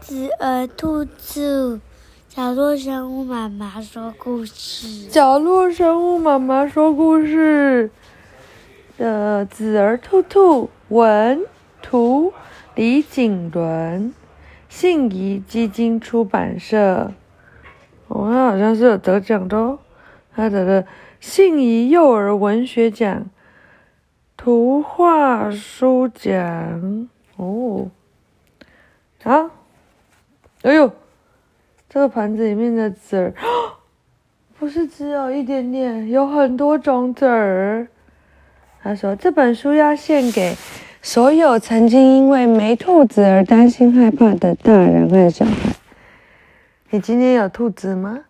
子儿兔子，角落生物妈妈说故事。角落生物妈妈说故事。的，子儿兔兔文图李景伦，信宜基金出版社。哦，他好像是有得奖的哦，他得了信宜幼儿文学奖、图画书奖。哦，啊，哎呦，这个盘子里面的籽儿，不是只有一点点，有很多种籽儿。他说这本书要献给所有曾经因为没兔子而担心害怕的大人和小孩。你今天有兔子吗？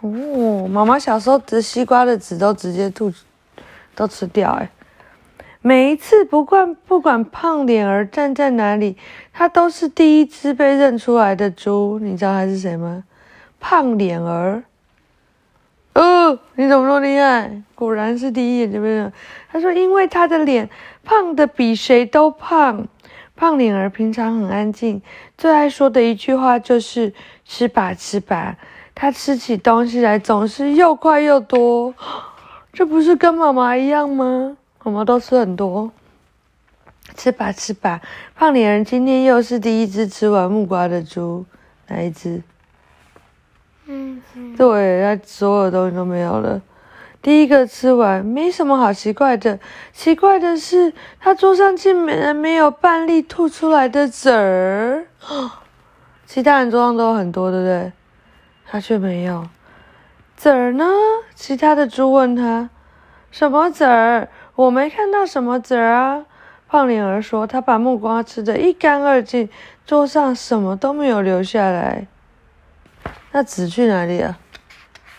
哦，妈妈小时候吃西瓜的籽都直接吐，都吃掉哎。每一次，不管不管胖脸儿站在哪里，他都是第一只被认出来的猪。你知道他是谁吗？胖脸儿。哦，你怎么那么厉害？果然是第一眼就被认。他说，因为他的脸胖的比谁都胖。胖脸儿平常很安静，最爱说的一句话就是“吃吧，吃吧”。他吃起东西来总是又快又多，这不是跟妈妈一样吗？我们都吃很多，吃吧吃吧。胖脸人今天又是第一只吃完木瓜的猪，哪一只？嗯，对，他所有东西都没有了。第一个吃完，没什么好奇怪的。奇怪的是，他桌上竟然没有半粒吐出来的籽儿。其他人桌上都有很多，对不对？他却没有籽儿呢。其他的猪问他：“什么籽儿？”我没看到什么籽儿啊！胖脸儿说：“他把木瓜吃得一干二净，桌上什么都没有留下来。那籽去哪里了？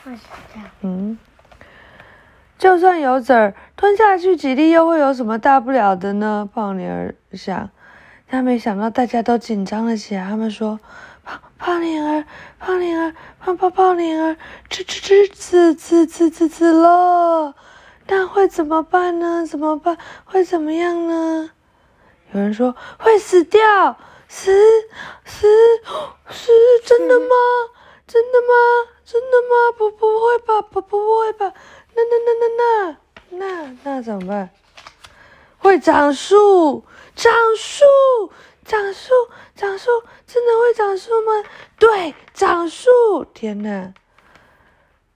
不知道。嗯，就算有籽儿，吞下去几粒又会有什么大不了的呢？胖脸儿想。他没想到大家都紧张了起来。他们说：“胖胖脸儿，胖脸儿，胖胖胖脸儿，吃吃吃，吃吃吃吃吃了。”那会怎么办呢？怎么办？会怎么样呢？有人说会死掉，死死死，真的吗？真的吗？真的吗？不不会吧？不不会吧？那那那那那那那怎么办？会长树，长树，长树，长树，真的会长树吗？对，长树！天哪！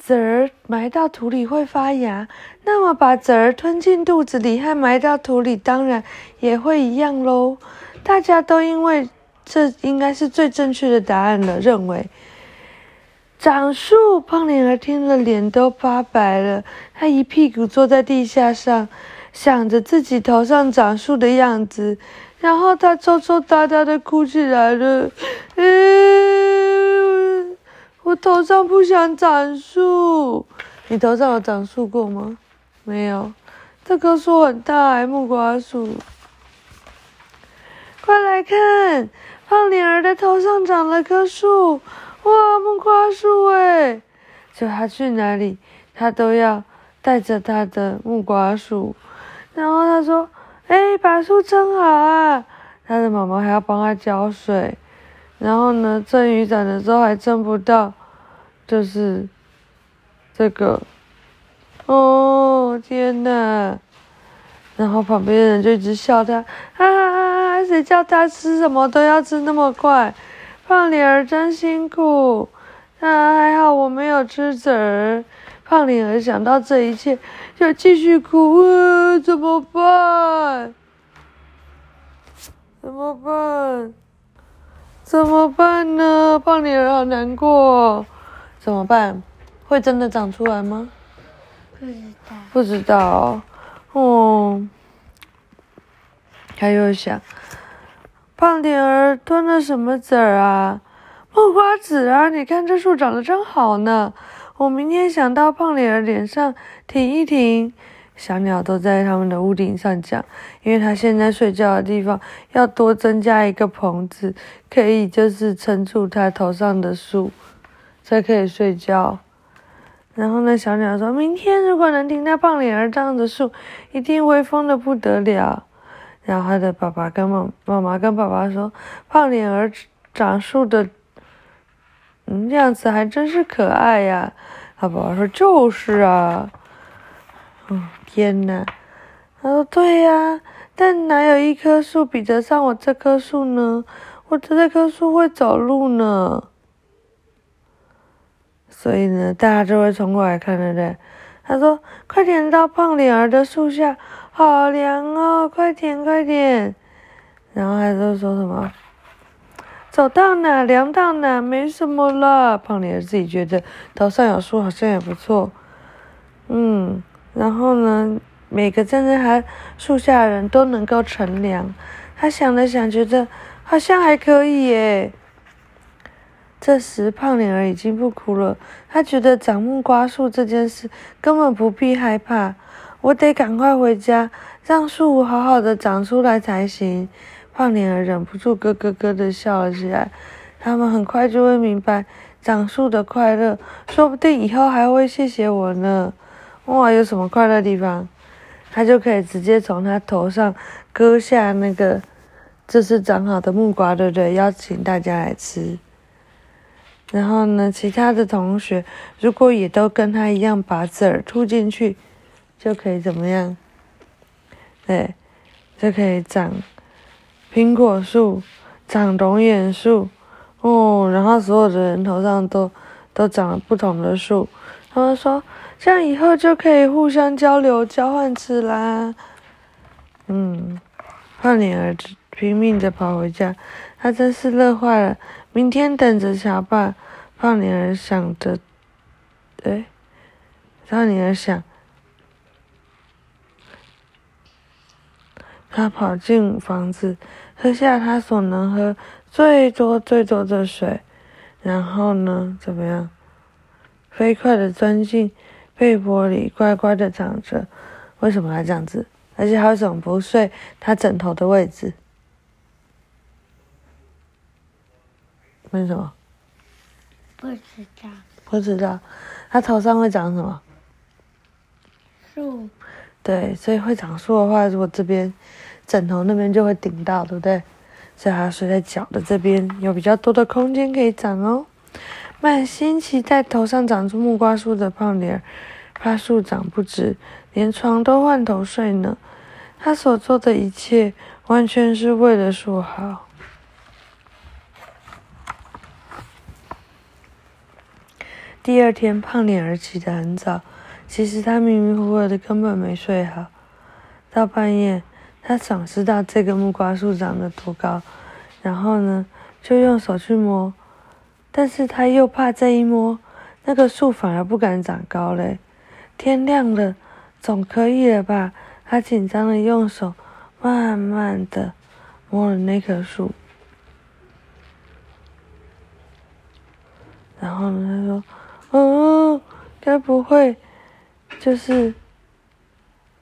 籽儿埋到土里会发芽，那么把籽儿吞进肚子里和埋到土里当然也会一样喽。大家都因为这应该是最正确的答案了，认为长树。胖脸儿听了脸都发白了，他一屁股坐在地下上，想着自己头上长树的样子，然后他抽抽搭搭的哭起来了。嗯。我头上不想长树，你头上有长树过吗？没有，这棵树很大，木瓜树。快来看，胖脸儿的头上长了棵树，哇，木瓜树哎！就他去哪里，他都要带着他的木瓜树。然后他说：“哎，把树撑好啊！”他的妈妈还要帮他浇水。然后呢，撑雨伞的时候还撑不到。就是这个，哦天哪！然后旁边的人就一直笑他，哈哈哈哈！谁叫他吃什么都要吃那么快？胖脸儿真辛苦。啊，还好我没有吃籽儿。胖脸儿想到这一切，就继续哭。怎么办？怎么办？怎么办呢？胖脸儿好难过。怎么办？会真的长出来吗？不知道。不知道。哦。他又想，胖点儿吞了什么籽儿啊？木瓜籽啊！你看这树长得真好呢。我明天想到胖脸儿脸上停一停。小鸟都在他们的屋顶上讲，因为它现在睡觉的地方要多增加一个棚子，可以就是撑住它头上的树。才可以睡觉。然后呢，小鸟说：“明天如果能听到胖脸儿这样的树，一定会疯的不得了。”然后他的爸爸跟妈妈妈跟爸爸说：“胖脸儿长树的，嗯，样子还真是可爱呀。”他爸爸说：“就是啊。”嗯，天呐，他说：“对呀，但哪有一棵树比得上我这棵树呢？我的这棵树会走路呢。”所以呢，大家就会冲过来看，对不对？他说：“快点到胖脸儿的树下。”好凉哦！快点，快点！然后还在说什么？走到哪凉到哪，没什么了。胖脸儿自己觉得头上有树好像也不错。嗯，然后呢，每个站在他树下的人都能够乘凉。他想了想，觉得好像还可以耶。这时，胖脸儿已经不哭了。他觉得长木瓜树这件事根本不必害怕。我得赶快回家，让树好好的长出来才行。胖脸儿忍不住咯咯咯的笑了起来。他们很快就会明白长树的快乐，说不定以后还会谢谢我呢。哇，有什么快乐地方？他就可以直接从他头上割下那个，这是长好的木瓜，对不对？邀请大家来吃。然后呢，其他的同学如果也都跟他一样把籽儿吐进去。就可以怎么样？对，就可以长苹果树，长龙眼树，哦，然后所有的人头上都都长了不同的树。他们说，这样以后就可以互相交流、交换吃啦。嗯，胖脸儿子拼命的跑回家，他真是乐坏了。明天等着瞧吧。胖女儿想着，哎，胖女儿想。他跑进房子，喝下他所能喝最多最多的水，然后呢，怎么样？飞快的钻进被窝里，乖乖的躺着。为什么要这样子？而且他为什么不睡他枕头的位置？为什么？不知道。不知道。他头上会长什么？树。对，所以会长树的话，如果这边。枕头那边就会顶到，对不对？所以它睡在脚的这边，有比较多的空间可以长哦。满心期待头上长出木瓜树的胖脸，怕树长不直，连床都换头睡呢。他所做的一切，完全是为了树好。第二天，胖脸儿起得很早，其实他迷迷糊糊的，根本没睡好，到半夜。他想知道这个木瓜树长得多高，然后呢，就用手去摸，但是他又怕这一摸，那个树反而不敢长高嘞。天亮了，总可以了吧？他紧张的用手慢慢的摸了那棵树，然后呢，他说：“哦，该不会就是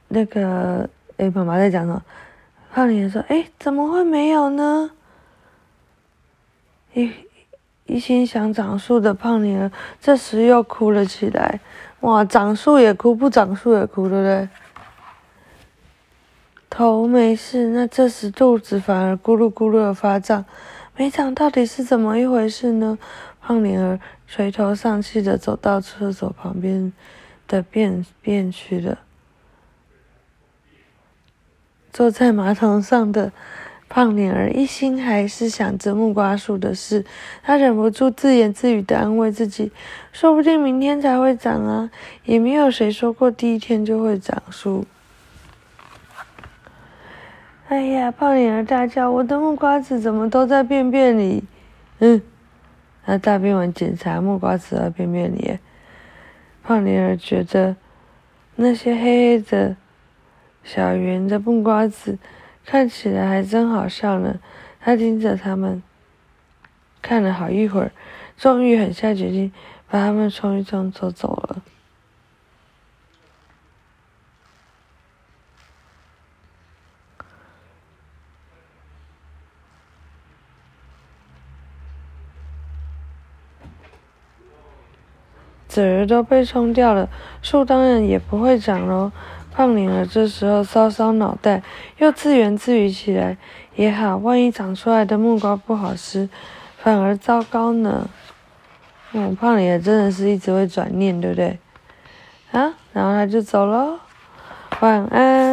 那个？”哎，妈妈在讲什么？胖脸说：“哎，怎么会没有呢？”一一心想长树的胖脸这时又哭了起来。哇，长树也哭，不长树也哭，对不对？头没事，那这时肚子反而咕噜咕噜的发胀，没长到底是怎么一回事呢？胖脸儿垂头丧气的走到厕所旁边的便便去了。坐在马桶上的胖脸儿一心还是想着木瓜树的事，他忍不住自言自语的安慰自己：“说不定明天才会长啊，也没有谁说过第一天就会长树。”哎呀，胖脸儿大叫：“我的木瓜子怎么都在便便里？”嗯，他大便完检查木瓜子的便便里，胖灵儿觉得那些黑黑的。小圆的木瓜子看起来还真好笑呢。他盯着他们看了好一会儿，终于狠下决心把他们冲一冲就走了。籽儿都被冲掉了，树当然也不会长喽。胖女儿这时候搔搔脑袋，又自言自语起来：“也好，万一长出来的木瓜不好吃，反而糟糕呢。”嗯，胖脸儿真的是一直会转念，对不对？啊，然后他就走了，晚安。